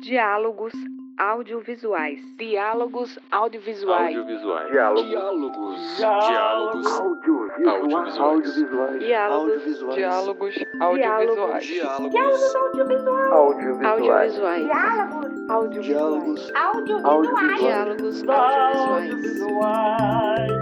Diálogos audiovisuais. Diálogos audiovisuais. Audiovisuais. Diálogos. Diálogos. Audiovisuais. Audiovisuais. Diálogos. Diálogos audiovisuais. Diálogos. Audiovisuais. Diálogos audiovisuais. Diálogos audiovisuais.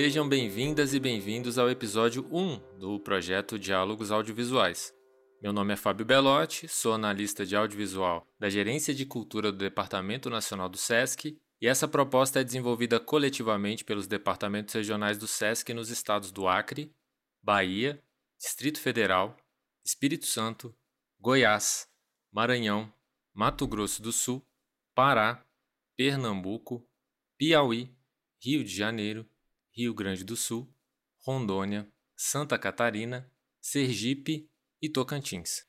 Sejam bem-vindas e bem-vindos ao episódio 1 do projeto Diálogos Audiovisuais. Meu nome é Fábio Belotti, sou analista de audiovisual da Gerência de Cultura do Departamento Nacional do SESC e essa proposta é desenvolvida coletivamente pelos departamentos regionais do SESC nos estados do Acre, Bahia, Distrito Federal, Espírito Santo, Goiás, Maranhão, Mato Grosso do Sul, Pará, Pernambuco, Piauí, Rio de Janeiro, Rio Grande do Sul, Rondônia, Santa Catarina, Sergipe e Tocantins.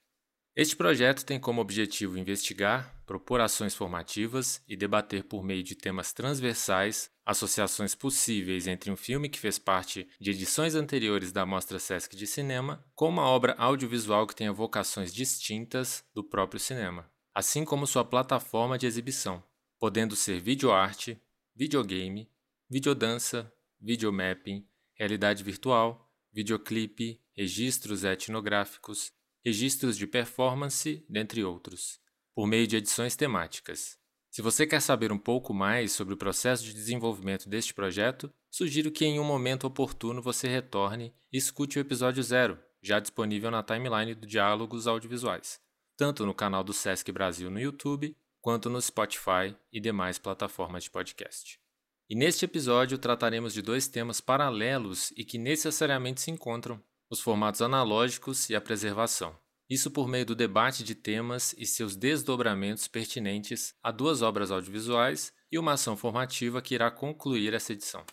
Este projeto tem como objetivo investigar, propor ações formativas e debater por meio de temas transversais associações possíveis entre um filme que fez parte de edições anteriores da Mostra Sesc de Cinema com uma obra audiovisual que tenha vocações distintas do próprio cinema, assim como sua plataforma de exibição, podendo ser videoarte, videogame, videodança, videomapping, realidade virtual, videoclipe, registros etnográficos, registros de performance, dentre outros, por meio de edições temáticas. Se você quer saber um pouco mais sobre o processo de desenvolvimento deste projeto, sugiro que em um momento oportuno você retorne e escute o episódio zero, já disponível na timeline do Diálogos Audiovisuais, tanto no canal do Sesc Brasil no YouTube, quanto no Spotify e demais plataformas de podcast. E neste episódio trataremos de dois temas paralelos e que necessariamente se encontram: os formatos analógicos e a preservação. Isso por meio do debate de temas e seus desdobramentos pertinentes a duas obras audiovisuais e uma ação formativa que irá concluir essa edição.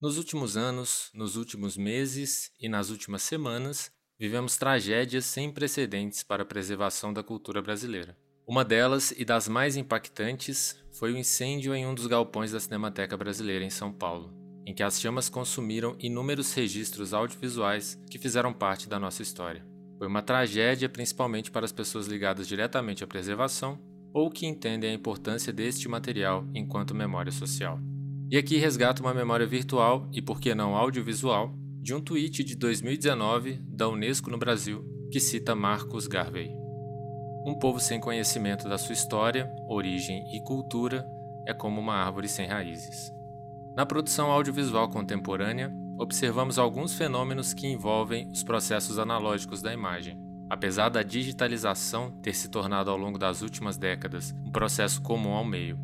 Nos últimos anos, nos últimos meses e nas últimas semanas, vivemos tragédias sem precedentes para a preservação da cultura brasileira. Uma delas e das mais impactantes foi o incêndio em um dos galpões da Cinemateca Brasileira em São Paulo, em que as chamas consumiram inúmeros registros audiovisuais que fizeram parte da nossa história. Foi uma tragédia principalmente para as pessoas ligadas diretamente à preservação ou que entendem a importância deste material enquanto memória social. E aqui resgato uma memória virtual e, por que não audiovisual, de um tweet de 2019 da Unesco no Brasil que cita Marcus Garvey. Um povo sem conhecimento da sua história, origem e cultura é como uma árvore sem raízes. Na produção audiovisual contemporânea, observamos alguns fenômenos que envolvem os processos analógicos da imagem. Apesar da digitalização ter se tornado ao longo das últimas décadas um processo comum ao meio.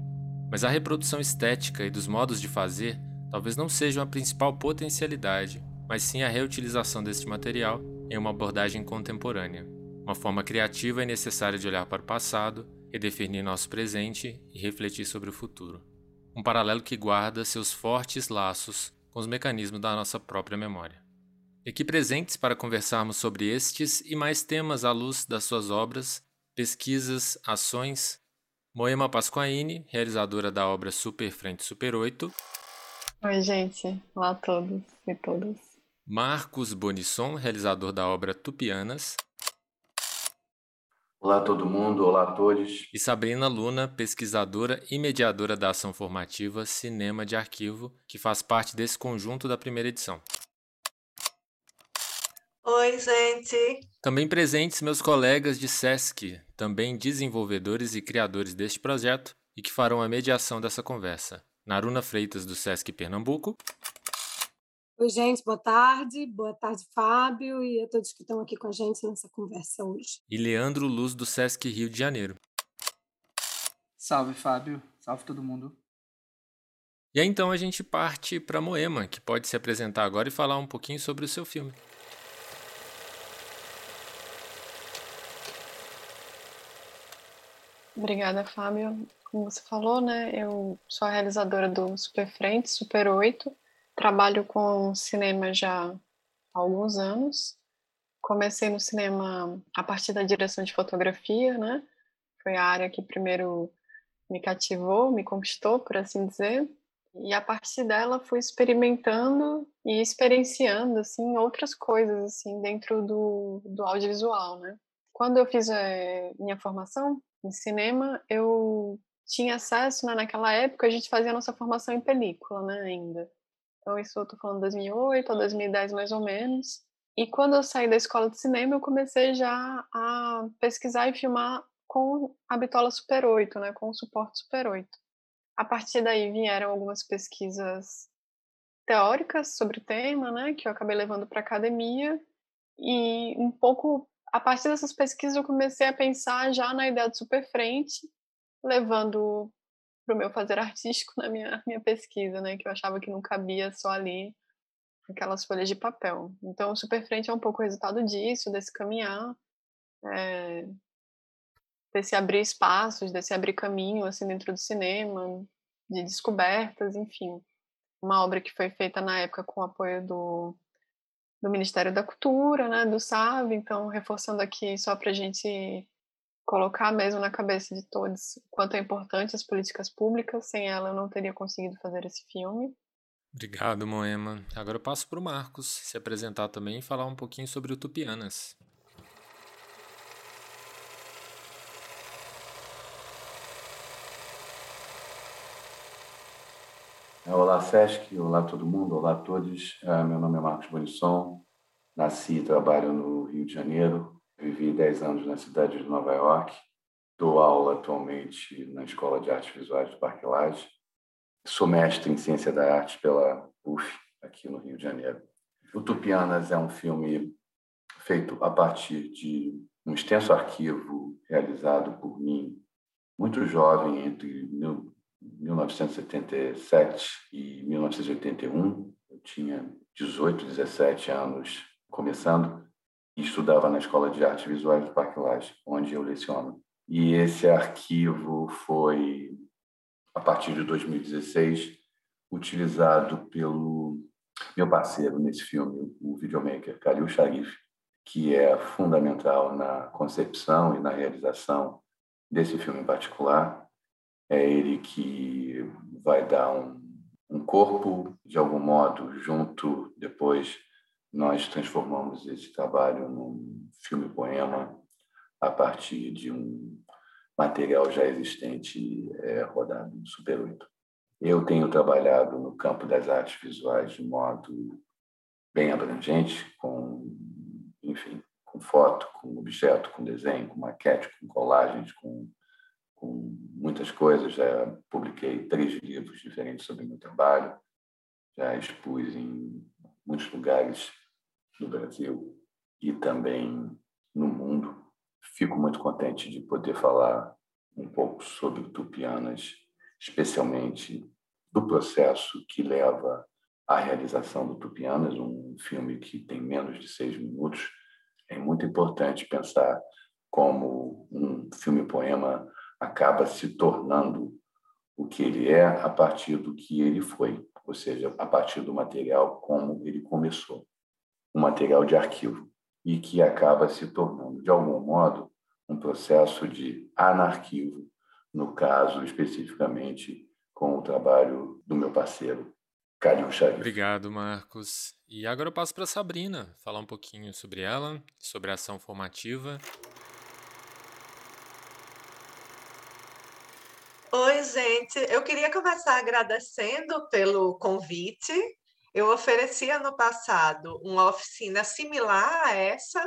Mas a reprodução estética e dos modos de fazer talvez não sejam a principal potencialidade, mas sim a reutilização deste material em uma abordagem contemporânea. Uma forma criativa e necessária de olhar para o passado, redefinir nosso presente e refletir sobre o futuro. Um paralelo que guarda seus fortes laços com os mecanismos da nossa própria memória. E aqui presentes para conversarmos sobre estes e mais temas à luz das suas obras, pesquisas, ações, Moema Pasquaini, realizadora da obra Super Frente Super 8. Oi, gente. Olá a todos e todas. Marcos Bonisson, realizador da obra Tupianas. Olá todo mundo, olá a todos. E Sabrina Luna, pesquisadora e mediadora da ação formativa Cinema de Arquivo, que faz parte desse conjunto da primeira edição. Oi, gente. Também presentes meus colegas de SESC, também desenvolvedores e criadores deste projeto e que farão a mediação dessa conversa. Naruna Freitas, do SESC Pernambuco. Oi, gente, boa tarde. Boa tarde, Fábio, e a todos que estão aqui com a gente nessa conversa hoje. E Leandro Luz, do SESC Rio de Janeiro. Salve, Fábio. Salve todo mundo. E aí, então a gente parte para Moema, que pode se apresentar agora e falar um pouquinho sobre o seu filme. Obrigada, Fábio. Como você falou, né, eu sou a realizadora do Super Frente, Super 8. Trabalho com cinema já há alguns anos. comecei no cinema a partir da direção de fotografia, né? Foi a área que primeiro me cativou, me conquistou, por assim dizer. E a partir dela fui experimentando e experienciando assim outras coisas assim dentro do, do audiovisual, né? Quando eu fiz é, minha formação em cinema, eu tinha acesso, né, naquela época a gente fazia a nossa formação em película, né, ainda. Então isso eu tô falando 2008 ou 2010 mais ou menos. E quando eu saí da escola de cinema, eu comecei já a pesquisar e filmar com a bitola Super 8, né, com o suporte Super 8. A partir daí vieram algumas pesquisas teóricas sobre o tema, né, que eu acabei levando para academia, e um pouco a partir dessas pesquisas eu comecei a pensar já na ideia de super frente, levando para o meu fazer artístico na minha, minha pesquisa, né, que eu achava que não cabia só ali aquelas folhas de papel. Então, o super frente é um pouco o resultado disso, desse caminhar, é, desse abrir espaços, desse abrir caminho assim dentro do cinema, de descobertas, enfim. Uma obra que foi feita na época com o apoio do, do Ministério da Cultura, né, do SAV, então reforçando aqui só para a gente colocar mesmo na cabeça de todos quanto é importante as políticas públicas, sem ela eu não teria conseguido fazer esse filme. Obrigado, Moema. Agora eu passo para o Marcos se apresentar também e falar um pouquinho sobre Utopianas. Olá, Sesc, olá todo mundo, olá a todos. Ah, meu nome é Marcos Bonisson, nasci e trabalho no Rio de Janeiro, vivi 10 anos na cidade de Nova York, dou aula atualmente na Escola de Artes Visuais do Parque Lage, sou mestre em Ciência da Arte pela UF, aqui no Rio de Janeiro. Utopianas é um filme feito a partir de um extenso arquivo realizado por mim, muito jovem, entre 1977 e 1981. Eu tinha 18, 17 anos começando e estudava na Escola de Artes Visuais do Parque Lage, onde eu leciono. E esse arquivo foi, a partir de 2016, utilizado pelo meu parceiro nesse filme, o videomaker Khalil Sharif, que é fundamental na concepção e na realização desse filme em particular. É ele que vai dar um, um corpo, de algum modo, junto, depois nós transformamos esse trabalho num filme-poema a partir de um material já existente é, rodado no Super 8. Eu tenho trabalhado no campo das artes visuais de modo bem abrangente, com, enfim, com foto, com objeto, com desenho, com maquete, com colagens, com, com muitas coisas. Já publiquei três livros diferentes sobre meu trabalho, já expus em muitos lugares no Brasil e também no mundo. Fico muito contente de poder falar um pouco sobre Tupianas, especialmente do processo que leva à realização do Tupianas, um filme que tem menos de seis minutos. É muito importante pensar como um filme-poema acaba se tornando o que ele é a partir do que ele foi, ou seja, a partir do material como ele começou um material de arquivo e que acaba se tornando, de algum modo, um processo de anarquivo, no caso especificamente com o trabalho do meu parceiro, Calil Xavier. Obrigado, Marcos. E agora eu passo para Sabrina, falar um pouquinho sobre ela, sobre a ação formativa. Oi, gente. Eu queria começar agradecendo pelo convite eu ofereci ano passado uma oficina similar a essa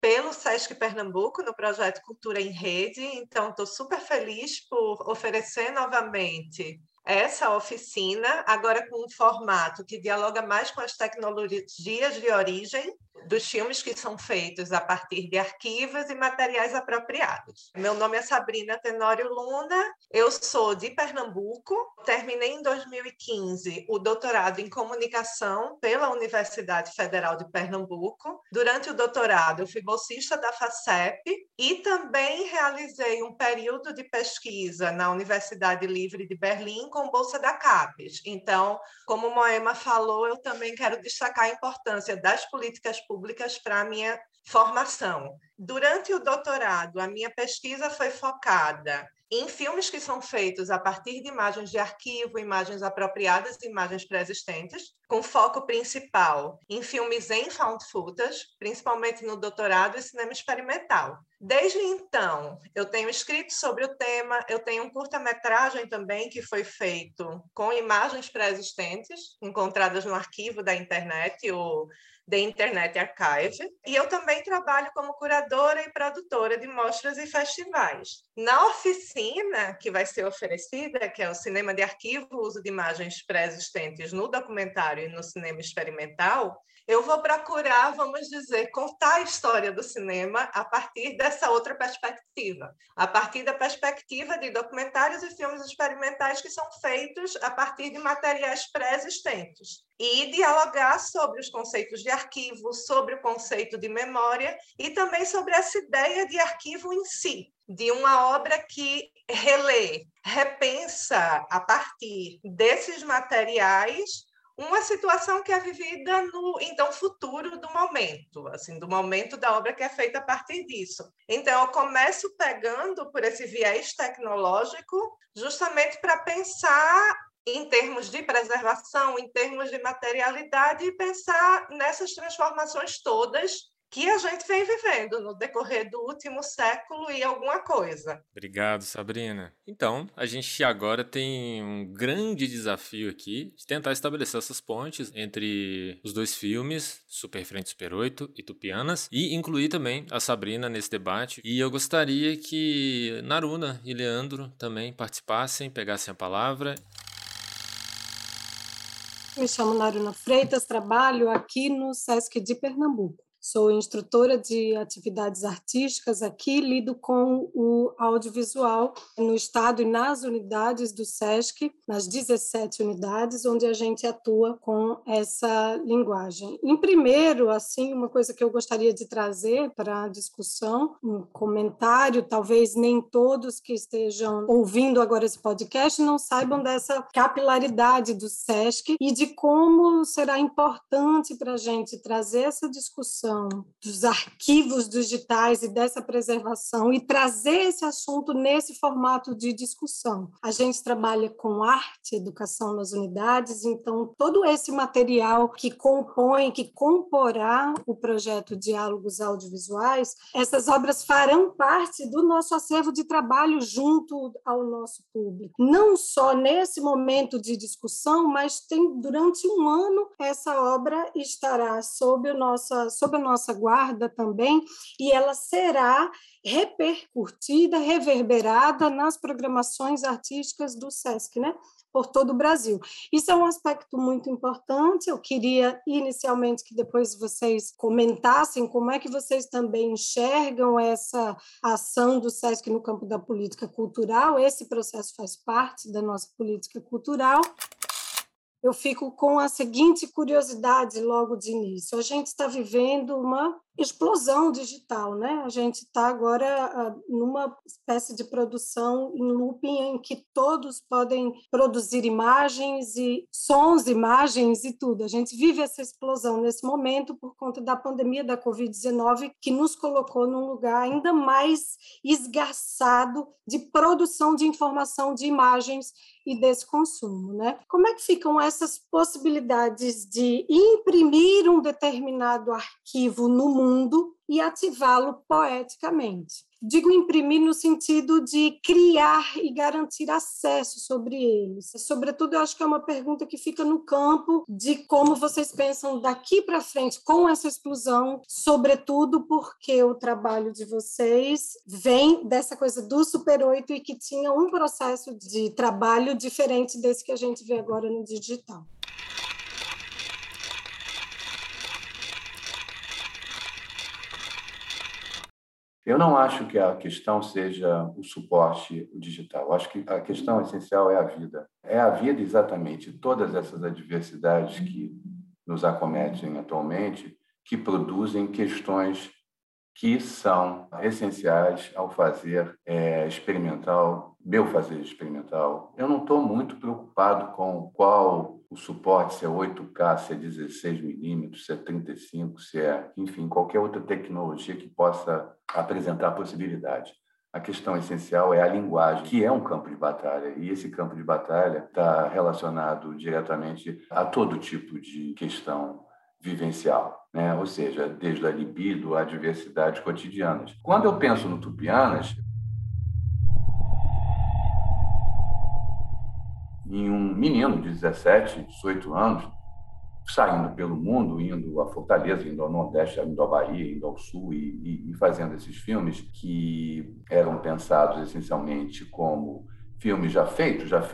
pelo SESC Pernambuco no projeto Cultura em Rede, então estou super feliz por oferecer novamente essa oficina, agora com um formato que dialoga mais com as tecnologias de origem dos filmes que são feitos a partir de arquivos e materiais apropriados. Meu nome é Sabrina Tenório Luna, eu sou de Pernambuco, terminei em 2015 o doutorado em comunicação pela Universidade Federal de Pernambuco. Durante o doutorado, eu fui bolsista da FACEP e também realizei um período de pesquisa na Universidade Livre de Berlim com bolsa da CAPES. Então, como Moema falou, eu também quero destacar a importância das políticas públicas para a minha formação. Durante o doutorado, a minha pesquisa foi focada em filmes que são feitos a partir de imagens de arquivo, imagens apropriadas e imagens pré-existentes, com foco principal em filmes em found footage, principalmente no doutorado e cinema experimental. Desde então, eu tenho escrito sobre o tema, eu tenho um curta-metragem também que foi feito com imagens pré-existentes, encontradas no arquivo da internet, o The Internet Archive, e eu também trabalho como curadora e produtora de mostras e festivais. Na oficina que vai ser oferecida, que é o Cinema de Arquivo, uso de imagens pré-existentes no documentário e no cinema experimental, eu vou procurar, vamos dizer, contar a história do cinema a partir dessa outra perspectiva, a partir da perspectiva de documentários e filmes experimentais que são feitos a partir de materiais pré-existentes. E dialogar sobre os conceitos de arquivo, sobre o conceito de memória e também sobre essa ideia de arquivo em si, de uma obra que relê, repensa a partir desses materiais uma situação que é vivida no então futuro do momento, assim, do momento da obra que é feita a partir disso. Então eu começo pegando por esse viés tecnológico, justamente para pensar em termos de preservação, em termos de materialidade e pensar nessas transformações todas que a gente vem vivendo no decorrer do último século e alguma coisa. Obrigado, Sabrina. Então, a gente agora tem um grande desafio aqui de tentar estabelecer essas pontes entre os dois filmes, Super Frente Super 8 e Tupianas, e incluir também a Sabrina nesse debate. E eu gostaria que Naruna e Leandro também participassem, pegassem a palavra. Me chamo Naruna Freitas, trabalho aqui no SESC de Pernambuco. Sou instrutora de atividades artísticas aqui, lido com o audiovisual no estado e nas unidades do SESC, nas 17 unidades onde a gente atua com essa linguagem. Em primeiro, assim, uma coisa que eu gostaria de trazer para a discussão, um comentário, talvez nem todos que estejam ouvindo agora esse podcast não saibam dessa capilaridade do SESC e de como será importante para a gente trazer essa discussão dos arquivos digitais e dessa preservação e trazer esse assunto nesse formato de discussão. A gente trabalha com arte, educação nas unidades, então todo esse material que compõe, que comporá o projeto Diálogos Audiovisuais, essas obras farão parte do nosso acervo de trabalho junto ao nosso público. Não só nesse momento de discussão, mas tem durante um ano essa obra estará sob, o nossa, sob a nossa guarda também, e ela será repercutida, reverberada nas programações artísticas do SESC, né? por todo o Brasil. Isso é um aspecto muito importante. Eu queria inicialmente que depois vocês comentassem como é que vocês também enxergam essa ação do SESC no campo da política cultural. Esse processo faz parte da nossa política cultural eu fico com a seguinte curiosidade logo de início. A gente está vivendo uma explosão digital, né? A gente está agora uh, numa espécie de produção em looping em que todos podem produzir imagens e sons, imagens e tudo. A gente vive essa explosão nesse momento por conta da pandemia da Covid-19 que nos colocou num lugar ainda mais esgarçado de produção de informação, de imagens e desse consumo, né? Como é que ficam essas possibilidades de imprimir um determinado arquivo no mundo mundo e ativá-lo poeticamente. Digo imprimir no sentido de criar e garantir acesso sobre eles. Sobretudo, eu acho que é uma pergunta que fica no campo de como vocês pensam daqui para frente com essa explosão, sobretudo porque o trabalho de vocês vem dessa coisa do Super 8 e que tinha um processo de trabalho diferente desse que a gente vê agora no digital. Eu não acho que a questão seja o suporte digital. Acho que a questão essencial é a vida. É a vida exatamente. Todas essas adversidades que nos acometem atualmente, que produzem questões que são essenciais ao fazer é, experimental, meu fazer experimental. Eu não estou muito preocupado com qual o suporte, se é 8K, se é 16 milímetros, se é 35, se é, enfim, qualquer outra tecnologia que possa apresentar possibilidade. A questão essencial é a linguagem, que é um campo de batalha, e esse campo de batalha está relacionado diretamente a todo tipo de questão vivencial, né? ou seja, desde a libido a diversidades cotidianas. Quando eu penso no Tupianas, em um menino de 17, 18 anos, saindo pelo mundo, indo a Fortaleza, indo ao Nordeste, indo à Bahia, indo ao Sul e, e, fazendo esses filmes que eram pensados essencialmente como filmes já feitos, já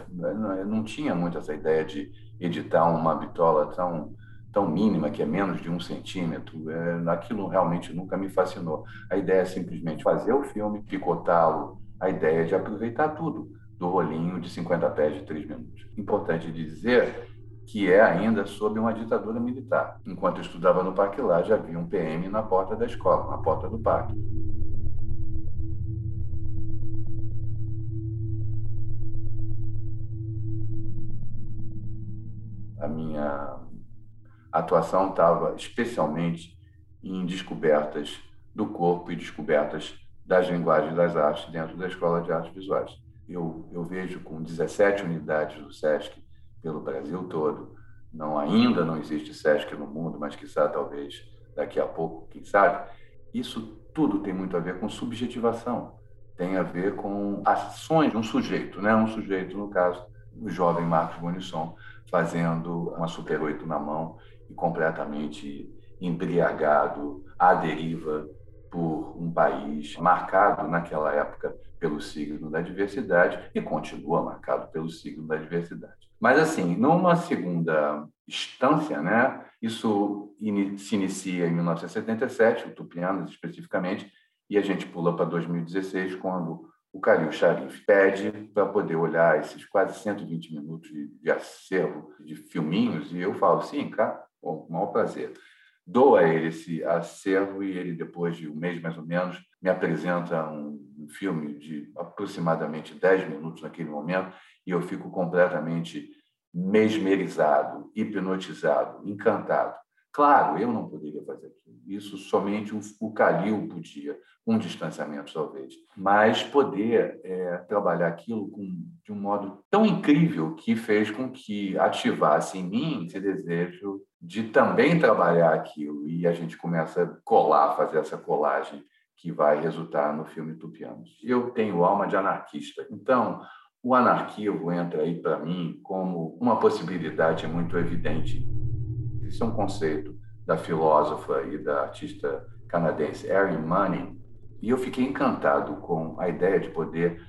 não tinha muito essa ideia de editar uma bitola tão tão mínima que é menos de um centímetro, é, aquilo realmente nunca me fascinou. A ideia é simplesmente fazer o filme, picotá-lo, a ideia é de aproveitar tudo do rolinho de 50 pés de 3 minutos. Importante dizer que é ainda sob uma ditadura militar. Enquanto eu estudava no Parque lá, já havia um PM na porta da escola, na porta do parque. A minha atuação estava especialmente em descobertas do corpo e descobertas das linguagens das artes dentro da Escola de Artes Visuais. Eu, eu vejo com 17 unidades do SESC pelo Brasil todo. Não ainda não existe SESC no mundo, mas quizá talvez daqui a pouco, quem sabe. Isso tudo tem muito a ver com subjetivação, tem a ver com ações de um sujeito, né? Um sujeito, no caso, o jovem Marcos Bonisson, fazendo uma Super 8 na mão e completamente embriagado, à deriva por um país marcado naquela época pelo signo da diversidade e continua marcado pelo signo da diversidade. Mas, assim, numa segunda instância, né, isso se inicia em 1977, o Tupianas especificamente, e a gente pula para 2016, quando o Calil Sharif pede para poder olhar esses quase 120 minutos de, de acervo de filminhos, e eu falo, sim, cara, com o maior prazer. Dou a ele esse acervo e ele, depois de um mês mais ou menos, me apresenta um, filme de aproximadamente 10 minutos naquele momento, e eu fico completamente mesmerizado, hipnotizado, encantado. Claro, eu não poderia fazer aquilo. Isso somente o Calil podia, um distanciamento talvez. Mas poder é, trabalhar aquilo com, de um modo tão incrível que fez com que ativasse em mim esse desejo de também trabalhar aquilo. E a gente começa a colar, fazer essa colagem que vai resultar no filme Tupianos. Eu tenho alma de anarquista. Então, o anarquismo entra aí para mim como uma possibilidade muito evidente. Isso é um conceito da filósofa e da artista canadense Erin Manning, e eu fiquei encantado com a ideia de poder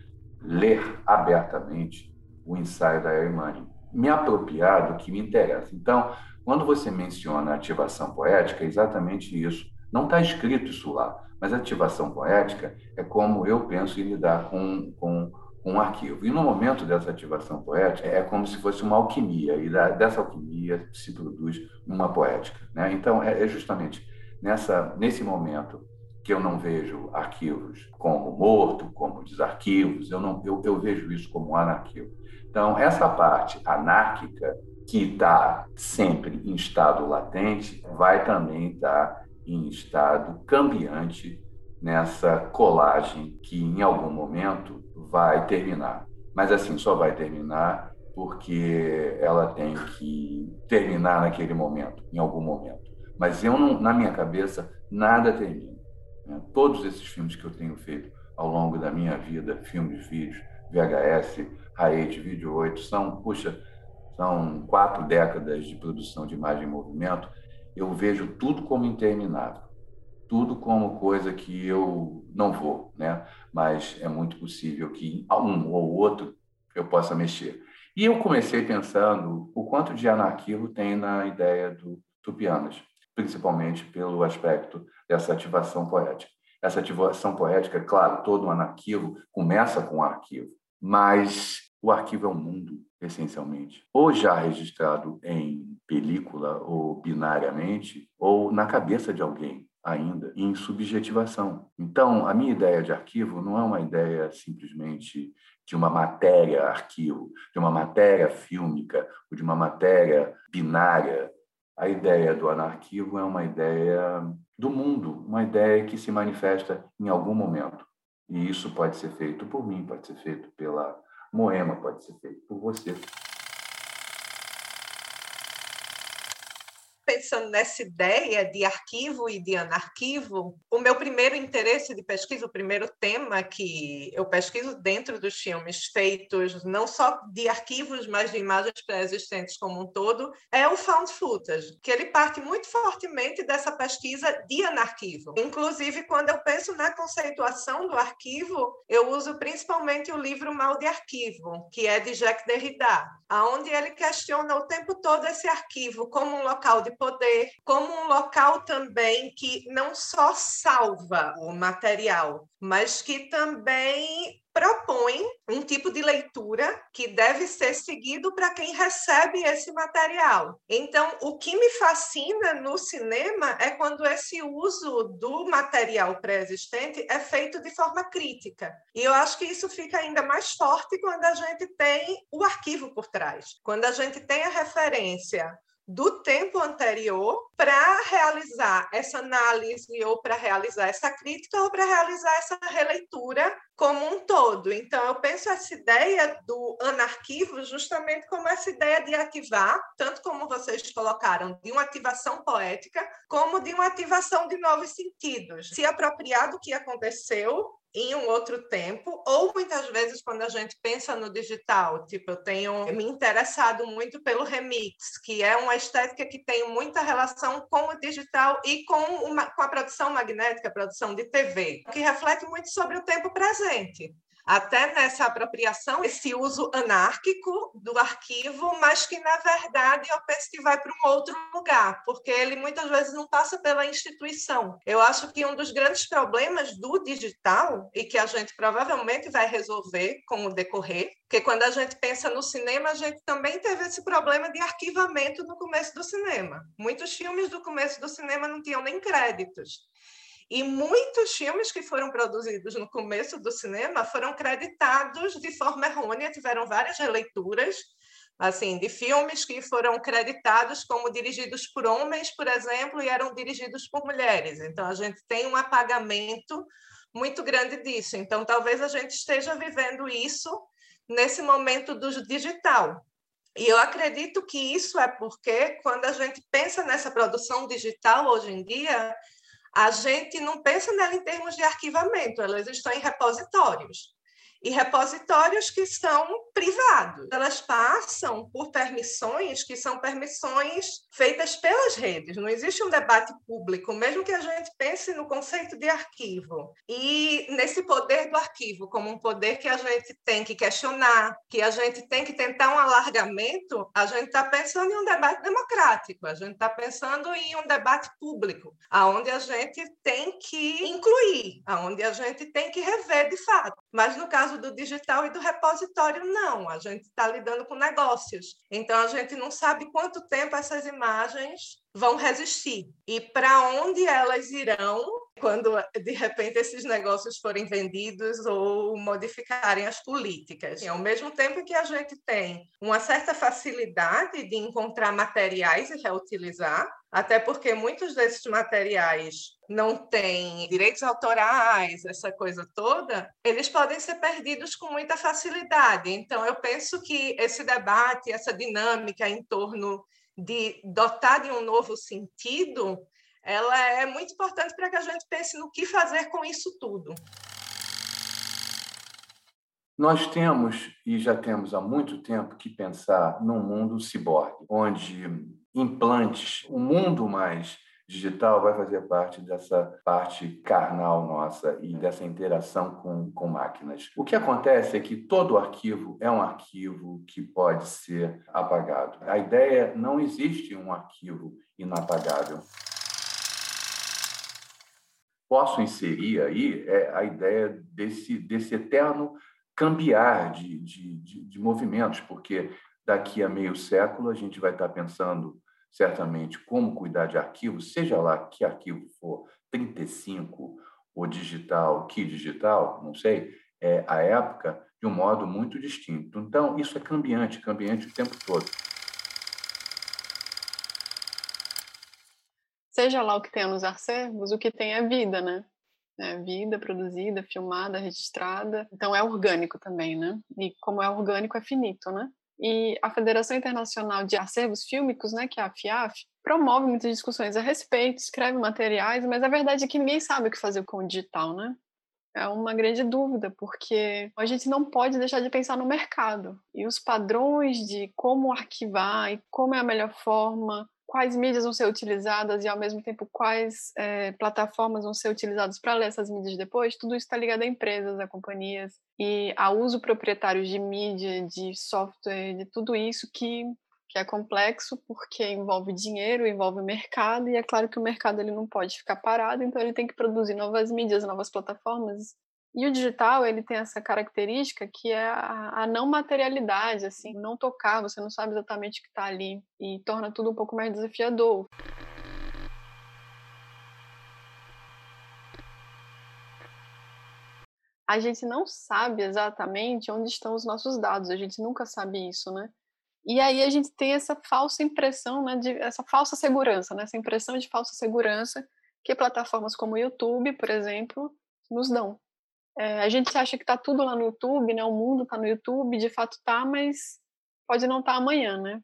ler abertamente o ensaio da Erin Manning, me apropriar do que me interessa. Então, quando você menciona ativação poética, é exatamente isso. Não está escrito isso lá, mas ativação poética é como eu penso em lidar com, com um arquivo. E no momento dessa ativação poética, é como se fosse uma alquimia, e dessa alquimia se produz uma poética. Né? Então, é, é justamente nessa, nesse momento que eu não vejo arquivos como morto, como desarquivos, eu, não, eu, eu vejo isso como anarquivo. Então, essa parte anárquica, que está sempre em estado latente, vai também estar em estado cambiante nessa colagem que, em algum momento, vai terminar. Mas assim, só vai terminar porque ela tem que terminar naquele momento, em algum momento. Mas eu não, na minha cabeça, nada termina. Né? Todos esses filmes que eu tenho feito ao longo da minha vida, filmes, vídeos, VHS, Raete, Vídeo 8, são, puxa, são quatro décadas de produção de imagem em movimento. Eu vejo tudo como interminável tudo como coisa que eu não vou, né? Mas é muito possível que um ou outro eu possa mexer. E eu comecei pensando o quanto de anarquismo tem na ideia do Tupianas, principalmente pelo aspecto dessa ativação poética. Essa ativação poética, claro, todo anarquismo começa com o arquivo, mas o arquivo é um mundo, essencialmente, ou já registrado em película ou binariamente, ou na cabeça de alguém ainda em subjetivação. Então, a minha ideia de arquivo não é uma ideia simplesmente de uma matéria arquivo, de uma matéria fílmica, ou de uma matéria binária. A ideia do anarquivo é uma ideia do mundo, uma ideia que se manifesta em algum momento. E isso pode ser feito por mim, pode ser feito pela Moema, pode ser feito por você. Pensando nessa ideia de arquivo e de anarquivo, o meu primeiro interesse de pesquisa, o primeiro tema que eu pesquiso dentro dos filmes feitos não só de arquivos, mas de imagens pré-existentes como um todo, é o found footage, que ele parte muito fortemente dessa pesquisa de anarquivo. Inclusive, quando eu penso na conceituação do arquivo, eu uso principalmente o livro Mal de Arquivo, que é de Jacques Derrida, aonde ele questiona o tempo todo esse arquivo como um local de poder, como um local também que não só salva o material, mas que também propõe um tipo de leitura que deve ser seguido para quem recebe esse material. Então, o que me fascina no cinema é quando esse uso do material pré-existente é feito de forma crítica. E eu acho que isso fica ainda mais forte quando a gente tem o arquivo por trás, quando a gente tem a referência do tempo anterior para realizar essa análise ou para realizar essa crítica ou para realizar essa releitura como um todo. Então, eu penso essa ideia do anarquivo justamente como essa ideia de ativar, tanto como vocês colocaram, de uma ativação poética, como de uma ativação de novos sentidos. Se apropriar do que aconteceu em um outro tempo, ou muitas vezes quando a gente pensa no digital, tipo, eu tenho me interessado muito pelo remix, que é uma estética que tem muita relação com o digital e com, uma, com a produção magnética, a produção de TV, que reflete muito sobre o tempo presente até nessa apropriação, esse uso anárquico do arquivo, mas que, na verdade, eu penso que vai para um outro lugar, porque ele muitas vezes não passa pela instituição. Eu acho que um dos grandes problemas do digital, e que a gente provavelmente vai resolver com o decorrer, porque quando a gente pensa no cinema, a gente também teve esse problema de arquivamento no começo do cinema. Muitos filmes do começo do cinema não tinham nem créditos. E muitos filmes que foram produzidos no começo do cinema foram creditados de forma errônea, tiveram várias releituras, assim, de filmes que foram creditados como dirigidos por homens, por exemplo, e eram dirigidos por mulheres. Então a gente tem um apagamento muito grande disso. Então talvez a gente esteja vivendo isso nesse momento do digital. E eu acredito que isso é porque quando a gente pensa nessa produção digital hoje em dia, a gente não pensa nela em termos de arquivamento, elas estão em repositórios e repositórios que são privados. Elas passam por permissões que são permissões feitas pelas redes. Não existe um debate público, mesmo que a gente pense no conceito de arquivo. E nesse poder do arquivo, como um poder que a gente tem que questionar, que a gente tem que tentar um alargamento, a gente está pensando em um debate democrático, a gente está pensando em um debate público, aonde a gente tem que incluir, aonde a gente tem que rever de fato. Mas no caso caso do digital e do repositório, não. A gente está lidando com negócios. Então, a gente não sabe quanto tempo essas imagens vão resistir e para onde elas irão quando de repente esses negócios forem vendidos ou modificarem as políticas. E, ao mesmo tempo que a gente tem uma certa facilidade de encontrar materiais e reutilizar, até porque muitos desses materiais não têm direitos autorais, essa coisa toda, eles podem ser perdidos com muita facilidade. Então, eu penso que esse debate, essa dinâmica em torno de dotar de um novo sentido, ela é muito importante para que a gente pense no que fazer com isso tudo. Nós temos, e já temos há muito tempo, que pensar num mundo ciborgue, onde implantes, um mundo mais digital vai fazer parte dessa parte carnal nossa e dessa interação com, com máquinas. O que acontece é que todo arquivo é um arquivo que pode ser apagado. A ideia não existe um arquivo inapagável. Posso inserir aí é, a ideia desse, desse eterno cambiar de, de, de, de movimentos, porque daqui a meio século a gente vai estar pensando certamente como cuidar de arquivos, seja lá que arquivo for, 35, o digital, que digital, não sei, é a época de um modo muito distinto. Então, isso é cambiante, cambiante o tempo todo. Seja lá o que tenha nos acervos, o que tem é vida, né? É vida produzida, filmada, registrada. Então é orgânico também, né? E como é orgânico, é finito, né? E a Federação Internacional de Acervos Fílmicos, né, que é a FIAF, promove muitas discussões a respeito, escreve materiais, mas a verdade é que ninguém sabe o que fazer com o digital, né? É uma grande dúvida, porque a gente não pode deixar de pensar no mercado. E os padrões de como arquivar e como é a melhor forma, quais mídias vão ser utilizadas e, ao mesmo tempo, quais é, plataformas vão ser utilizadas para ler essas mídias depois, tudo isso está ligado a empresas, a companhias e a uso proprietário de mídia, de software, de tudo isso que que é complexo porque envolve dinheiro, envolve mercado e é claro que o mercado ele não pode ficar parado, então ele tem que produzir novas mídias, novas plataformas. E o digital ele tem essa característica que é a, a não materialidade, assim, não tocar, você não sabe exatamente o que está ali e torna tudo um pouco mais desafiador. a gente não sabe exatamente onde estão os nossos dados, a gente nunca sabe isso, né? E aí a gente tem essa falsa impressão, né, de, essa falsa segurança, né, essa impressão de falsa segurança que plataformas como o YouTube, por exemplo, nos dão. É, a gente acha que está tudo lá no YouTube, né, o mundo está no YouTube, de fato está, mas pode não estar tá amanhã, né?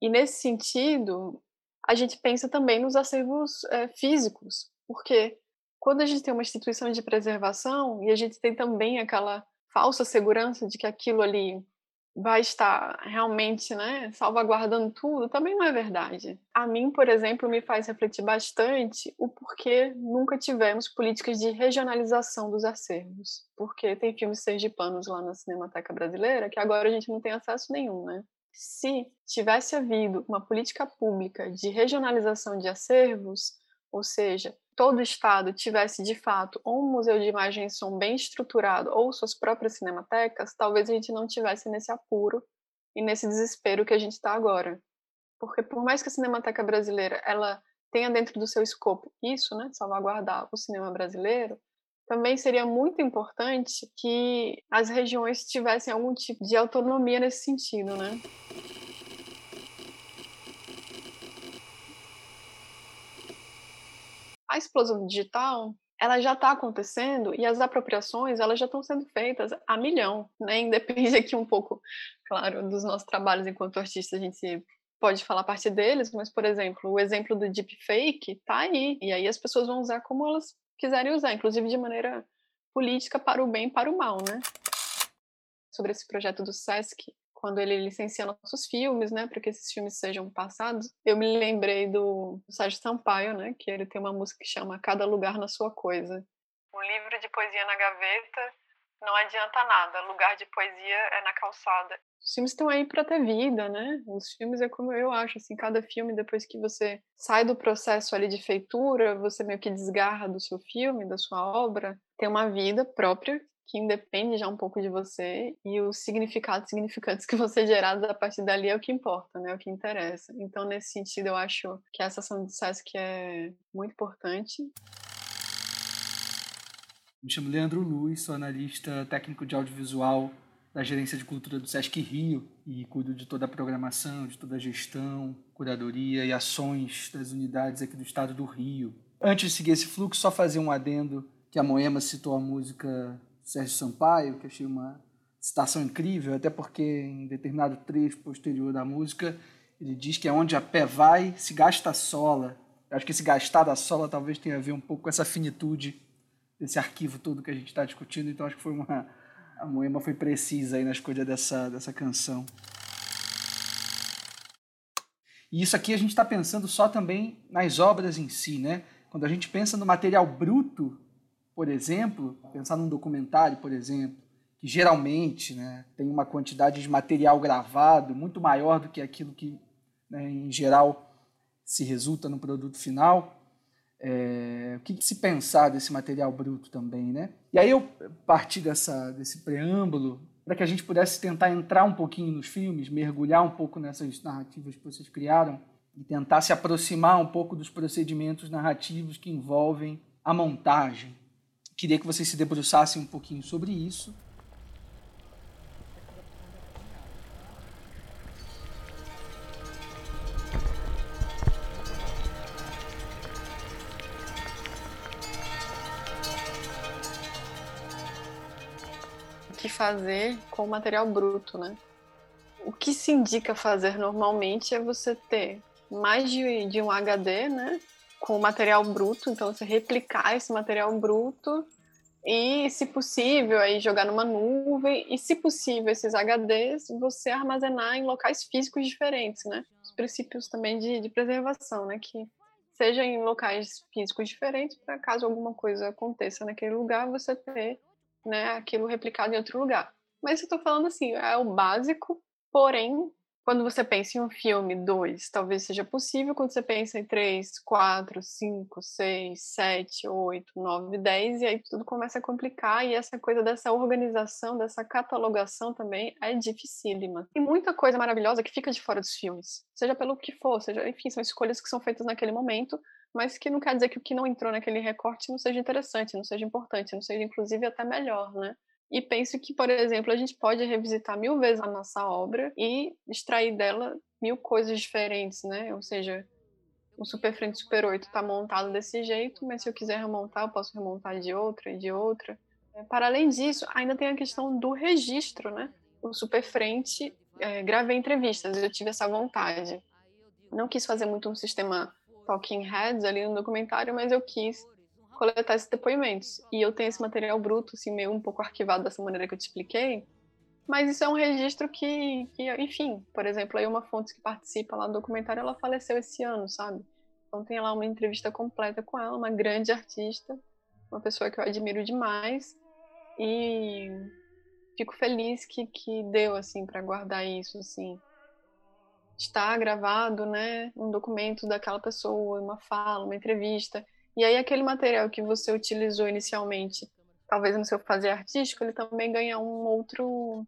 E nesse sentido, a gente pensa também nos acervos é, físicos, porque quando a gente tem uma instituição de preservação e a gente tem também aquela falsa segurança de que aquilo ali vai estar realmente, né, salvaguardando tudo, também não é verdade. A mim, por exemplo, me faz refletir bastante o porquê nunca tivemos políticas de regionalização dos acervos. Porque tem filmes sergipanos lá na Cinemateca Brasileira que agora a gente não tem acesso nenhum, né? Se tivesse havido uma política pública de regionalização de acervos, ou seja, todo estado tivesse de fato um museu de imagem e som bem estruturado ou suas próprias cinematecas, talvez a gente não tivesse nesse apuro e nesse desespero que a gente está agora. Porque por mais que a Cinemateca Brasileira ela tenha dentro do seu escopo isso, né, salvaguardar o cinema brasileiro, também seria muito importante que as regiões tivessem algum tipo de autonomia nesse sentido, né? a explosão digital ela já está acontecendo e as apropriações elas já estão sendo feitas a milhão, né? Independe aqui um pouco, claro, dos nossos trabalhos enquanto artista, a gente pode falar parte deles, mas por exemplo, o exemplo do deepfake está aí e aí as pessoas vão usar como elas quiserem usar, inclusive de maneira política para o bem e para o mal, né? Sobre esse projeto do SESC, quando ele licencia nossos filmes, né, para que esses filmes sejam passados, eu me lembrei do, Sérgio Sampaio, né, que ele tem uma música que chama Cada Lugar na Sua Coisa. Um livro de poesia na gaveta não adianta nada, lugar de poesia é na calçada. Os filmes estão aí para ter vida, né? Os filmes é como eu acho, assim, cada filme depois que você sai do processo ali de feitura, você meio que desgarra do seu filme, da sua obra, tem uma vida própria que independe já um pouco de você e os significados significantes que você gerar a partir dali é o que importa, né? É o que interessa. Então, nesse sentido, eu acho que essa ação do SESC é muito importante. Me chamo Leandro Luiz, sou analista técnico de audiovisual da Gerência de Cultura do Sesc Rio e cuido de toda a programação, de toda a gestão, curadoria e ações das unidades aqui do estado do Rio. Antes de seguir esse fluxo, só fazer um adendo que a Moema citou a música Sérgio Sampaio, que achei uma citação incrível, até porque em determinado trecho posterior da música ele diz que é onde a pé vai, se gasta a sola. Eu acho que esse gastar da sola talvez tenha a ver um pouco com essa finitude desse arquivo todo que a gente está discutindo, então acho que foi uma a Moema foi precisa aí na escolha dessa, dessa canção. E isso aqui a gente está pensando só também nas obras em si, né? Quando a gente pensa no material bruto por exemplo, pensar num documentário, por exemplo, que geralmente né, tem uma quantidade de material gravado muito maior do que aquilo que, né, em geral, se resulta no produto final. É, o que, se pensar desse material bruto também, né? E aí eu parti dessa, desse preâmbulo para que a gente pudesse tentar entrar um pouquinho nos filmes, mergulhar um pouco nessas narrativas que vocês criaram e tentar se aproximar um pouco dos procedimentos narrativos que envolvem a montagem. Queria que vocês se debruçassem um pouquinho sobre isso. Fazer com material bruto, né? O que se indica fazer normalmente é você ter mais de, de um HD, né? Com material bruto, então você replicar esse material bruto e, se possível, aí jogar numa nuvem e, se possível, esses HDs você armazenar em locais físicos diferentes, né? Os princípios também de, de preservação, né? Que seja em locais físicos diferentes para caso alguma coisa aconteça naquele lugar você ter, né? Aquilo replicado em outro lugar. Mas eu estou falando assim, é o básico, porém quando você pensa em um filme, dois, talvez seja possível. Quando você pensa em três, quatro, cinco, seis, sete, oito, nove, dez, e aí tudo começa a complicar. E essa coisa dessa organização, dessa catalogação também é dificílima. Tem muita coisa maravilhosa que fica de fora dos filmes, seja pelo que for, seja, enfim, são escolhas que são feitas naquele momento, mas que não quer dizer que o que não entrou naquele recorte não seja interessante, não seja importante, não seja inclusive até melhor, né? E penso que, por exemplo, a gente pode revisitar mil vezes a nossa obra e extrair dela mil coisas diferentes, né? Ou seja, o Super Frente Super 8 está montado desse jeito, mas se eu quiser remontar, eu posso remontar de outra e de outra. É, para além disso, ainda tem a questão do registro, né? O Super Frente, é, gravei entrevistas, eu tive essa vontade. Não quis fazer muito um sistema Talking Heads ali no documentário, mas eu quis coletar esses depoimentos. E eu tenho esse material bruto, assim, meio um pouco arquivado dessa maneira que eu te expliquei. Mas isso é um registro que, que enfim, por exemplo, aí uma fonte que participa lá do documentário, ela faleceu esse ano, sabe? Então tem lá uma entrevista completa com ela, uma grande artista, uma pessoa que eu admiro demais. E fico feliz que, que deu, assim, para guardar isso, assim. Está gravado, né, um documento daquela pessoa, uma fala, uma entrevista e aí aquele material que você utilizou inicialmente, talvez no seu fazer artístico, ele também ganha um outro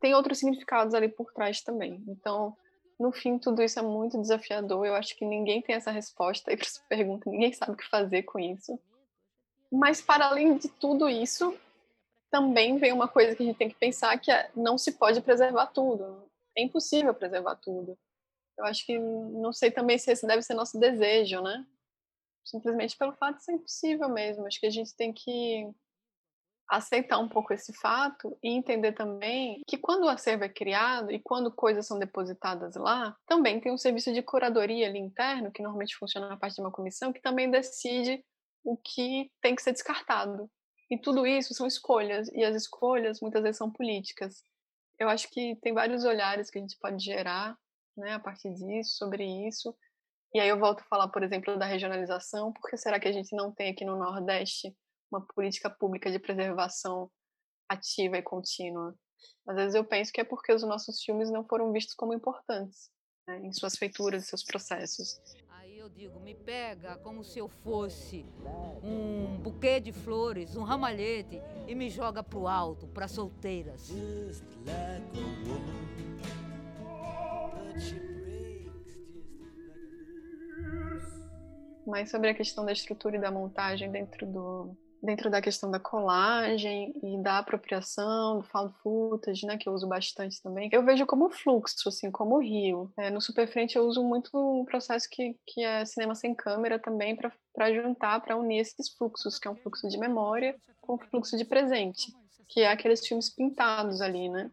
tem outros significados ali por trás também. Então, no fim, tudo isso é muito desafiador. Eu acho que ninguém tem essa resposta aí para essa pergunta, ninguém sabe o que fazer com isso. Mas, para além de tudo isso, também vem uma coisa que a gente tem que pensar que é, não se pode preservar tudo. É impossível preservar tudo. Eu acho que não sei também se esse deve ser nosso desejo, né? simplesmente pelo fato de ser impossível mesmo. Acho que a gente tem que aceitar um pouco esse fato e entender também que quando o acervo é criado e quando coisas são depositadas lá, também tem um serviço de curadoria ali interno, que normalmente funciona na parte de uma comissão, que também decide o que tem que ser descartado. E tudo isso são escolhas, e as escolhas muitas vezes são políticas. Eu acho que tem vários olhares que a gente pode gerar né, a partir disso, sobre isso, e aí eu volto a falar, por exemplo, da regionalização, porque será que a gente não tem aqui no Nordeste uma política pública de preservação ativa e contínua? Às vezes eu penso que é porque os nossos filmes não foram vistos como importantes né, em suas feituras, em seus processos. Aí eu digo, me pega como se eu fosse um buquê de flores, um ramalhete e me joga pro alto, para solteiras. Just like a woman. Mais sobre a questão da estrutura e da montagem dentro do dentro da questão da colagem e da apropriação, do found footage, né, que eu uso bastante também. Eu vejo como fluxo, assim, como rio. É, no Superfrente eu uso muito um processo que, que é cinema sem câmera também para juntar, para unir esses fluxos, que é um fluxo de memória com o fluxo de presente, que é aqueles filmes pintados ali, né,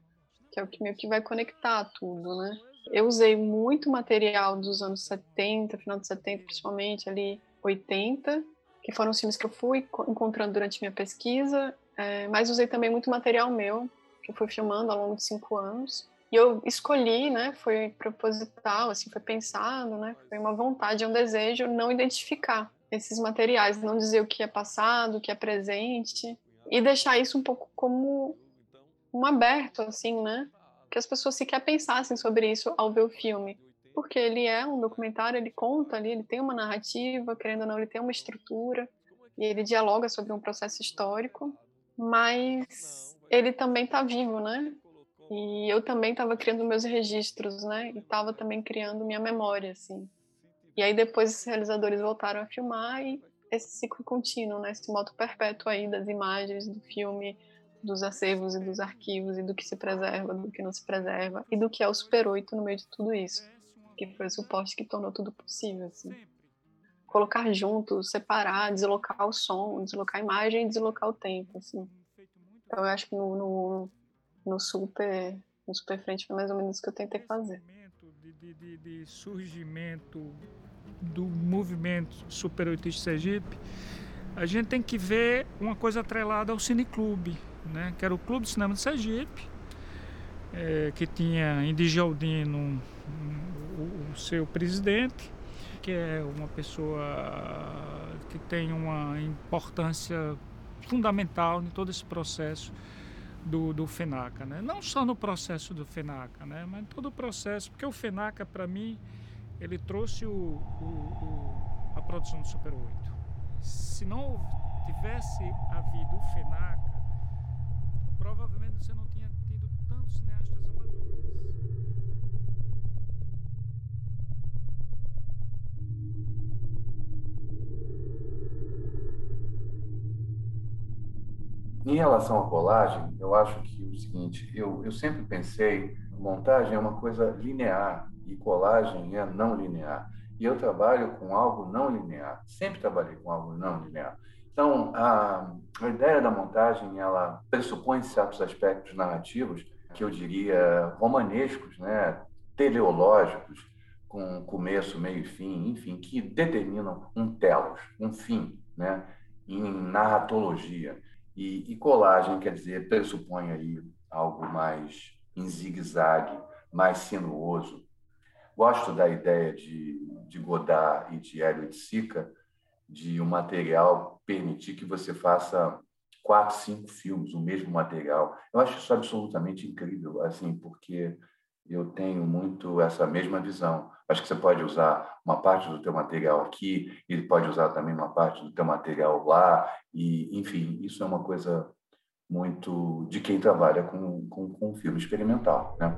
que é o que meio que vai conectar tudo, né. Eu usei muito material dos anos 70, final de 70, principalmente ali 80, que foram os filmes que eu fui encontrando durante minha pesquisa, é, mas usei também muito material meu, que eu fui filmando ao longo de cinco anos. E eu escolhi, né, foi proposital, assim, foi pensado, né, foi uma vontade, um desejo não identificar esses materiais, não dizer o que é passado, o que é presente, e deixar isso um pouco como um aberto, assim, né, que as pessoas sequer pensassem sobre isso ao ver o filme. Porque ele é um documentário, ele conta ali, ele tem uma narrativa, querendo ou não, ele tem uma estrutura, e ele dialoga sobre um processo histórico, mas ele também está vivo, né? E eu também estava criando meus registros, né? E estava também criando minha memória, assim. E aí depois os realizadores voltaram a filmar e esse ciclo contínuo, né? esse modo perpétuo aí das imagens do filme, dos acervos e dos arquivos e do que se preserva, do que não se preserva e do que é o Super 8 no meio de tudo isso, que foi o suporte que tornou tudo possível. Assim. Colocar junto, separar, deslocar o som, deslocar a imagem deslocar o tempo. Assim. Então eu acho que no, no, no Super no Super Frente foi mais ou menos isso que eu tentei fazer. De, de, de surgimento do movimento Super 8 Sergipe, a gente tem que ver uma coisa atrelada ao Cineclube, né? que era o Clube de Cinema de Sergipe, é, que tinha em Dijaldino um, o, seu presidente, que é uma pessoa que tem uma importância fundamental em todo esse processo do, do FENACA, né? não só no processo do FENACA, né? mas todo o processo, porque o FENACA, para mim, ele trouxe o, o, a produção do Super 8. Se não tivesse havido o FENACA, provavelmente você não tinha tido tantos cineastas amadores. Em relação à colagem, eu acho que o seguinte, eu, eu sempre pensei, montagem é uma coisa linear e colagem é não linear. E eu trabalho com algo não linear, sempre trabalhei com algo não linear. Então, a, a ideia da montagem, ela pressupõe certos aspectos narrativos, que eu diria romanescos, né, teleológicos, com começo, meio e fim, enfim, que determinam um telos, um fim, né, em narratologia. E, e, colagem, quer dizer, pressupõe aí algo mais em zigue-zague, mais sinuoso. Gosto da ideia de, de Godard e de Hélio de Sica, de um material permitir que você faça quatro, cinco filmes, o mesmo material. Eu acho isso absolutamente incrível, assim, porque eu tenho muito essa mesma visão. Acho que você pode usar uma parte do teu material aqui, ele pode usar também uma parte do teu material lá, e, enfim, isso é uma coisa muito de quem trabalha com, com, com filme experimental, né?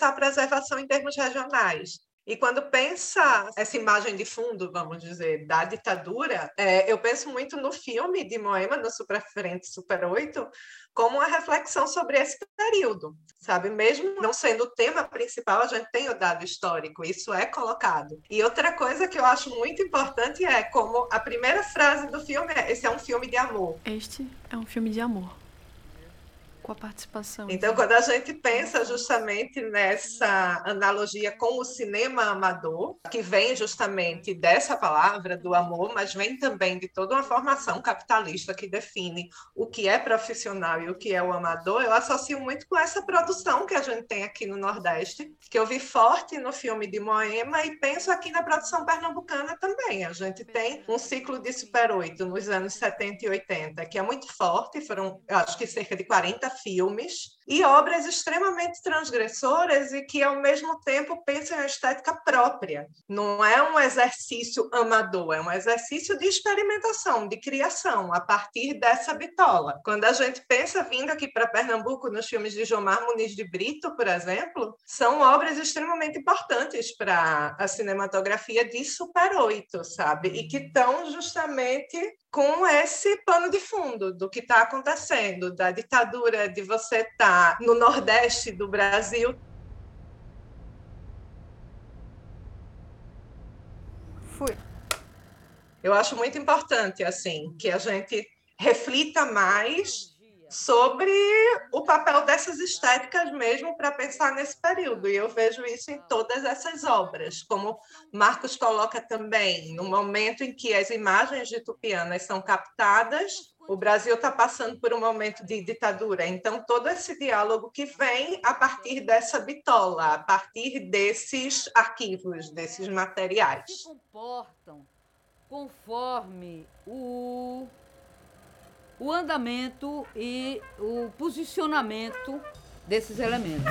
Pensar a preservação em termos regionais. E quando pensa essa imagem de fundo, vamos dizer, da ditadura, é, eu penso muito no filme de Moema, no Super Frente Super 8, como uma reflexão sobre esse período, sabe? Mesmo não sendo o tema principal, a gente tem o dado histórico, isso é colocado. E outra coisa que eu acho muito importante é como a primeira frase do filme é: esse é um filme de amor. Este é um filme de amor com a participação. Então, quando a gente pensa justamente nessa analogia com o cinema amador, que vem justamente dessa palavra do amor, mas vem também de toda uma formação capitalista que define o que é profissional e o que é o amador, eu associo muito com essa produção que a gente tem aqui no Nordeste, que eu vi forte no filme de Moema e penso aqui na produção pernambucana também. A gente tem um ciclo de Super 8 nos anos 70 e 80, que é muito forte, foram, acho que cerca de 40 filmes e obras extremamente transgressoras e que, ao mesmo tempo, pensam em estética própria. Não é um exercício amador, é um exercício de experimentação, de criação, a partir dessa bitola. Quando a gente pensa vindo aqui para Pernambuco nos filmes de Jomar Muniz de Brito, por exemplo, são obras extremamente importantes para a cinematografia de Super 8, sabe? E que estão justamente com esse pano de fundo do que está acontecendo, da ditadura, de você estar tá no Nordeste do Brasil. Fui. Eu acho muito importante, assim, que a gente reflita mais sobre o papel dessas estéticas mesmo para pensar nesse período. E eu vejo isso em todas essas obras, como Marcos coloca também, no momento em que as imagens de Tupianas são captadas, o Brasil está passando por um momento de ditadura. Então, todo esse diálogo que vem a partir dessa bitola, a partir desses arquivos, desses materiais. Se comportam conforme o o andamento e o posicionamento desses elementos.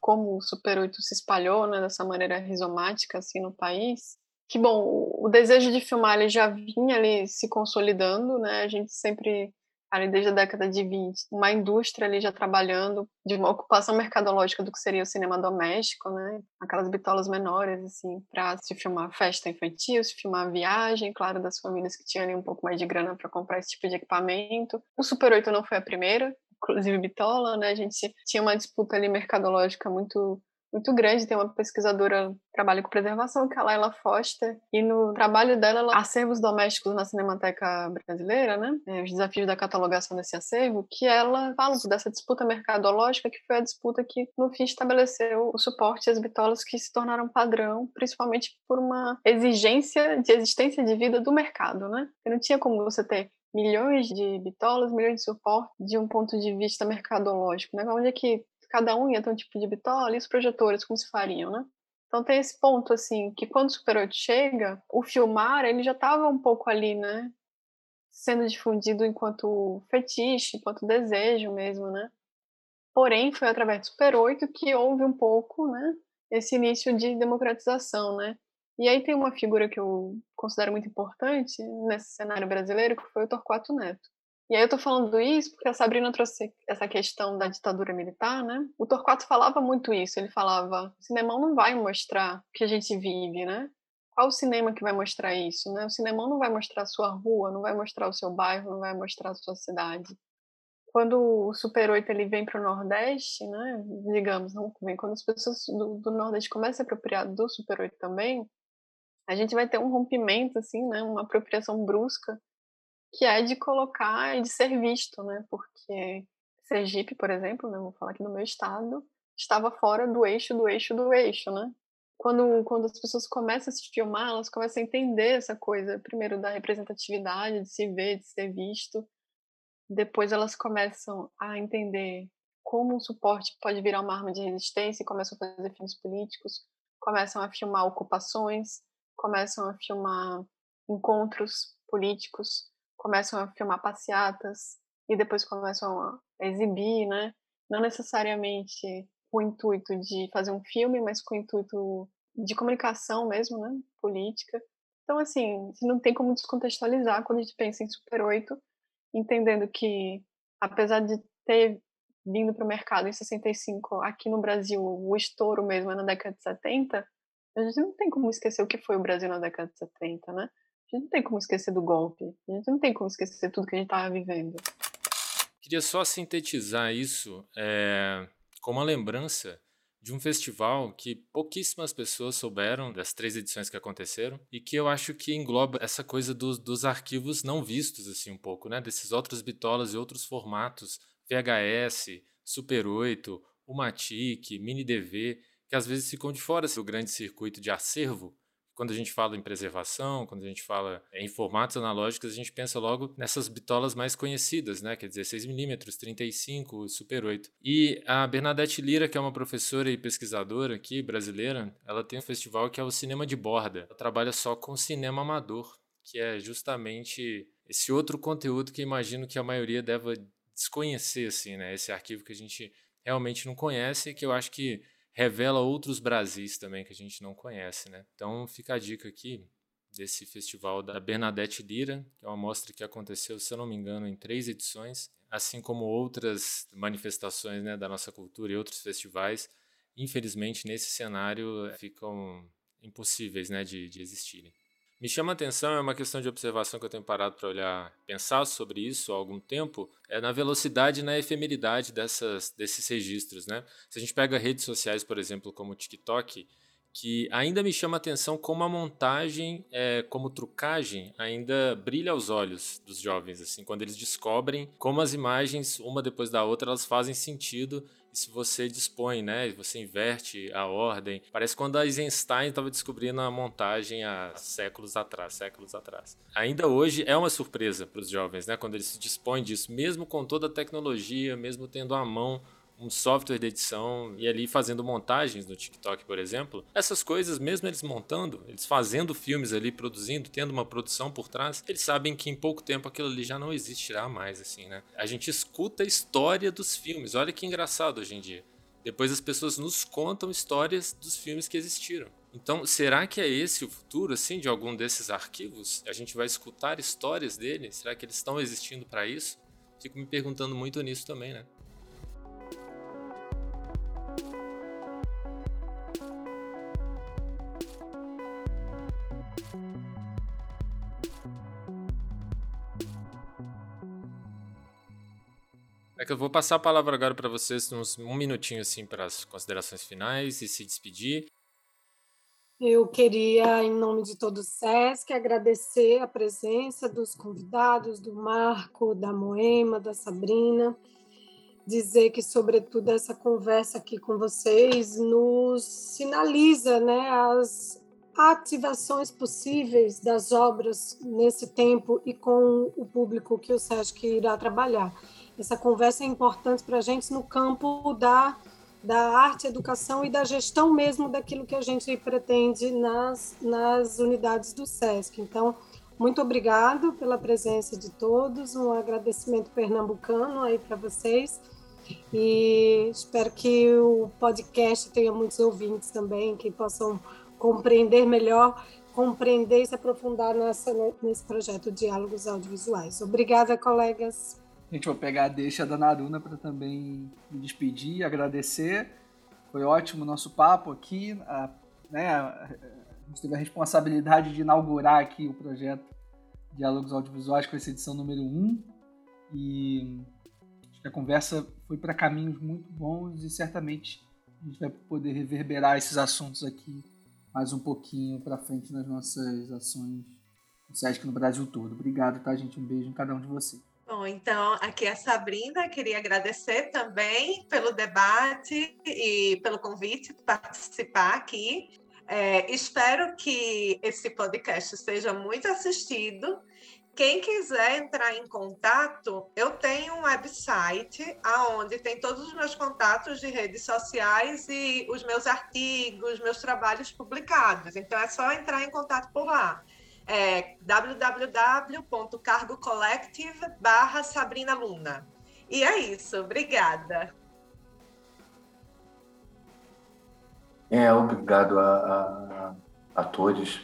Como o Super 8 se espalhou né, dessa maneira rizomática assim, no país, que bom, o desejo de filmar ele já vinha ali se consolidando, né? A gente sempre ali desde a década de 20, uma indústria ali já trabalhando de uma ocupação mercadológica do que seria o cinema doméstico, né? Aquelas bitolas menores, assim, para se filmar festa infantil, se filmar viagem, claro, das famílias que tinham ali um pouco mais de grana para comprar esse tipo de equipamento. O Super 8 não foi a primeira, inclusive bitola, né? A gente tinha uma disputa ali mercadológica muito muito grande. Tem uma pesquisadora que trabalha com preservação, que é a Laila Foster, e no trabalho dela, ela, acervos domésticos na Cinemateca Brasileira, né? É, os desafios da catalogação desse acervo, que ela fala dessa disputa mercadológica, que foi a disputa que, no fim, estabeleceu o suporte às bitolas que se tornaram padrão, principalmente por uma exigência de existência de vida do mercado, né? E não tinha como você ter milhões de bitolas, milhões de suporte de um ponto de vista mercadológico, né? Onde é que cada um ia ter um tipo de bitola e os projetores como se fariam, né? Então tem esse ponto, assim, que quando o Super 8 chega, o filmar, ele já estava um pouco ali, né? Sendo difundido enquanto fetiche, enquanto desejo mesmo, né? Porém, foi através do Super 8 que houve um pouco, né? Esse início de democratização, né? E aí tem uma figura que eu considero muito importante nesse cenário brasileiro, que foi o Torquato Neto. E aí eu tô falando isso porque a Sabrina trouxe essa questão da ditadura militar, né? O Torquato falava muito isso, ele falava, o cinema não vai mostrar o que a gente vive, né? Qual o cinema que vai mostrar isso, né? O cinema não vai mostrar a sua rua, não vai mostrar o seu bairro, não vai mostrar a sua cidade. Quando o Super 8 ele vem para o Nordeste, né? Digamos, não vem quando as pessoas do, do Nordeste começam a se apropriar do Super 8 também, a gente vai ter um rompimento assim, né? Uma apropriação brusca que é de colocar e de ser visto, né? Porque Sergipe, por exemplo, né, vou falar aqui no meu estado, estava fora do eixo do eixo do eixo, né? Quando, quando as pessoas começam a se filmar, elas começam a entender essa coisa, primeiro da representatividade, de se ver, de ser visto. Depois elas começam a entender como um suporte pode virar uma arma de resistência e começam a fazer filmes políticos, começam a filmar ocupações, começam a filmar encontros políticos, começam a filmar passeatas e depois começam a exibir, né? Não necessariamente com o intuito de fazer um filme, mas com o intuito de comunicação mesmo, né? Política. Então, assim, não tem como descontextualizar quando a gente pensa em Super 8, entendendo que, apesar de ter vindo para o mercado em 65, aqui no Brasil, o estouro mesmo é na década de 70, a gente não tem como esquecer o que foi o Brasil na década de 70, né? A gente não tem como esquecer do golpe. A gente não tem como esquecer tudo que a gente estava vivendo. Queria só sintetizar isso é, com uma lembrança de um festival que pouquíssimas pessoas souberam das três edições que aconteceram e que eu acho que engloba essa coisa dos, dos arquivos não vistos assim um pouco, né? Desses outros bitolas e outros formatos, VHS, Super 8, Umatic, Mini DV, que às vezes ficam de fora do grande circuito de acervo quando a gente fala em preservação, quando a gente fala em formatos analógicos, a gente pensa logo nessas bitolas mais conhecidas, né? Que é 16mm, 35, Super 8. E a Bernadette Lira, que é uma professora e pesquisadora aqui brasileira, ela tem um festival que é o Cinema de Borda. Ela trabalha só com cinema amador, que é justamente esse outro conteúdo que imagino que a maioria deva desconhecer, assim, né? Esse arquivo que a gente realmente não conhece, que eu acho que revela outros Brasis também que a gente não conhece, né? Então fica a dica aqui desse festival da Bernadette Lira, que é uma mostra que aconteceu, se eu não me engano, em três edições, assim como outras manifestações né, da nossa cultura e outros festivais, infelizmente nesse cenário ficam impossíveis né, de, de existirem. Me chama a atenção, é uma questão de observação que eu tenho parado para olhar, pensar sobre isso há algum tempo, é na velocidade e na efemeridade dessas, desses registros. Né? Se a gente pega redes sociais, por exemplo, como o TikTok, que ainda me chama a atenção como a montagem, é, como trucagem, ainda brilha aos olhos dos jovens, assim, quando eles descobrem como as imagens, uma depois da outra, elas fazem sentido e se você dispõe, né, você inverte a ordem. Parece quando a Eisenstein estava descobrindo a montagem há séculos atrás, séculos atrás. Ainda hoje é uma surpresa para os jovens, né, quando eles se dispõem disso, mesmo com toda a tecnologia, mesmo tendo à mão um software de edição e ali fazendo montagens no TikTok, por exemplo, essas coisas, mesmo eles montando, eles fazendo filmes ali, produzindo, tendo uma produção por trás, eles sabem que em pouco tempo aquilo ali já não existirá mais, assim, né? A gente escuta a história dos filmes, olha que engraçado hoje em dia. Depois as pessoas nos contam histórias dos filmes que existiram. Então, será que é esse o futuro, assim, de algum desses arquivos? A gente vai escutar histórias deles? Será que eles estão existindo para isso? Fico me perguntando muito nisso também, né? É que eu vou passar a palavra agora para vocês, uns, um minutinho assim para as considerações finais e se despedir. Eu queria, em nome de todo o SESC, agradecer a presença dos convidados, do Marco, da Moema, da Sabrina, dizer que, sobretudo, essa conversa aqui com vocês nos sinaliza né, as ativações possíveis das obras nesse tempo e com o público que o SESC irá trabalhar essa conversa é importante para a gente no campo da, da arte, educação e da gestão mesmo daquilo que a gente pretende nas, nas unidades do SESC. Então, muito obrigado pela presença de todos, um agradecimento pernambucano aí para vocês e espero que o podcast tenha muitos ouvintes também que possam compreender melhor, compreender e se aprofundar nessa, nesse projeto Diálogos Audiovisuais. Obrigada, colegas. A gente vai pegar a deixa da Naruna para também me despedir, agradecer. Foi ótimo o nosso papo aqui. A, né, a gente teve a responsabilidade de inaugurar aqui o projeto Diálogos Audiovisuais com essa edição número 1. E acho que a conversa foi para caminhos muito bons e certamente a gente vai poder reverberar esses assuntos aqui mais um pouquinho para frente nas nossas ações no SESC no Brasil todo. Obrigado, tá, gente? Um beijo em cada um de vocês. Bom, então aqui é a Sabrina, queria agradecer também pelo debate e pelo convite de participar aqui. É, espero que esse podcast seja muito assistido. Quem quiser entrar em contato, eu tenho um website aonde tem todos os meus contatos de redes sociais e os meus artigos, meus trabalhos publicados. Então é só entrar em contato por lá é www.cargocollective barra Sabrina Luna. E é isso, obrigada. É, obrigado a, a, a todos,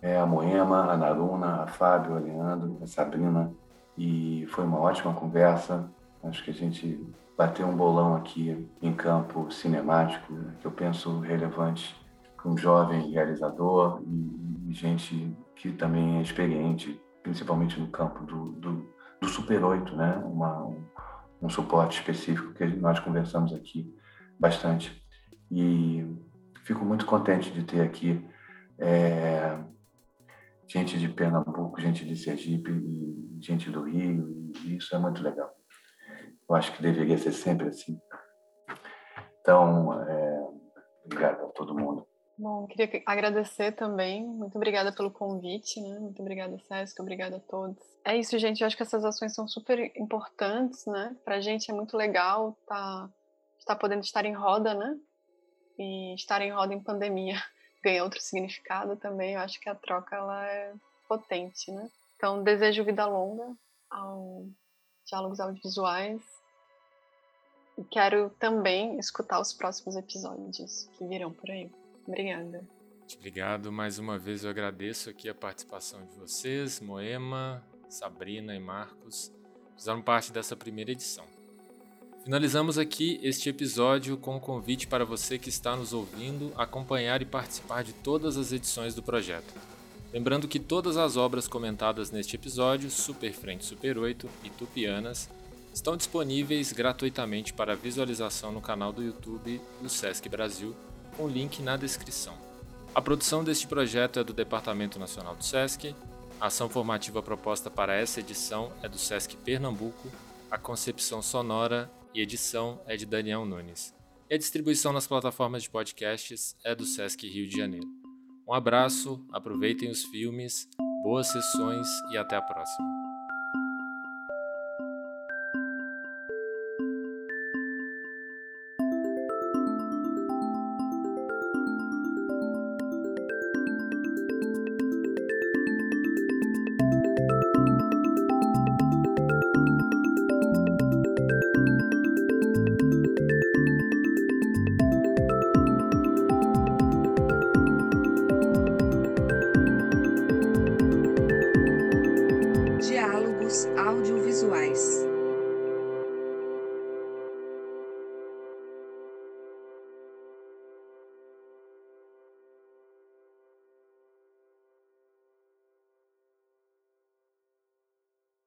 é, a Moema, a Naruna, a Fábio, a Leandro, a Sabrina, e foi uma ótima conversa. Acho que a gente bateu um bolão aqui em campo cinemático, que eu penso relevante para um jovem realizador e, e gente que também é experiente, principalmente no campo do, do, do Super 8, né? Uma, um, um suporte específico que nós conversamos aqui bastante. E fico muito contente de ter aqui é, gente de Pernambuco, gente de Sergipe gente do Rio, e isso é muito legal. Eu acho que deveria ser sempre assim. Então, é, obrigado a todo mundo. Bom, queria agradecer também. Muito obrigada pelo convite, né? Muito obrigada, Sesc. Obrigada a todos. É isso, gente. Eu acho que essas ações são super importantes, né? Pra gente é muito legal estar tá, tá podendo estar em roda, né? E estar em roda em pandemia ganha outro significado também. Eu acho que a troca ela é potente, né? Então, desejo vida longa ao Diálogos Audiovisuais e quero também escutar os próximos episódios que virão por aí. Obrigada. Obrigado. Mais uma vez eu agradeço aqui a participação de vocês, Moema, Sabrina e Marcos, fizeram parte dessa primeira edição. Finalizamos aqui este episódio com o um convite para você que está nos ouvindo acompanhar e participar de todas as edições do projeto. Lembrando que todas as obras comentadas neste episódio, Super Frente Super 8 e Tupianas, estão disponíveis gratuitamente para visualização no canal do YouTube do Sesc Brasil com o link na descrição. A produção deste projeto é do Departamento Nacional do SESC, a ação formativa proposta para essa edição é do SESC Pernambuco, a concepção sonora e edição é de Daniel Nunes. E a distribuição nas plataformas de podcasts é do SESC Rio de Janeiro. Um abraço, aproveitem os filmes, boas sessões e até a próxima.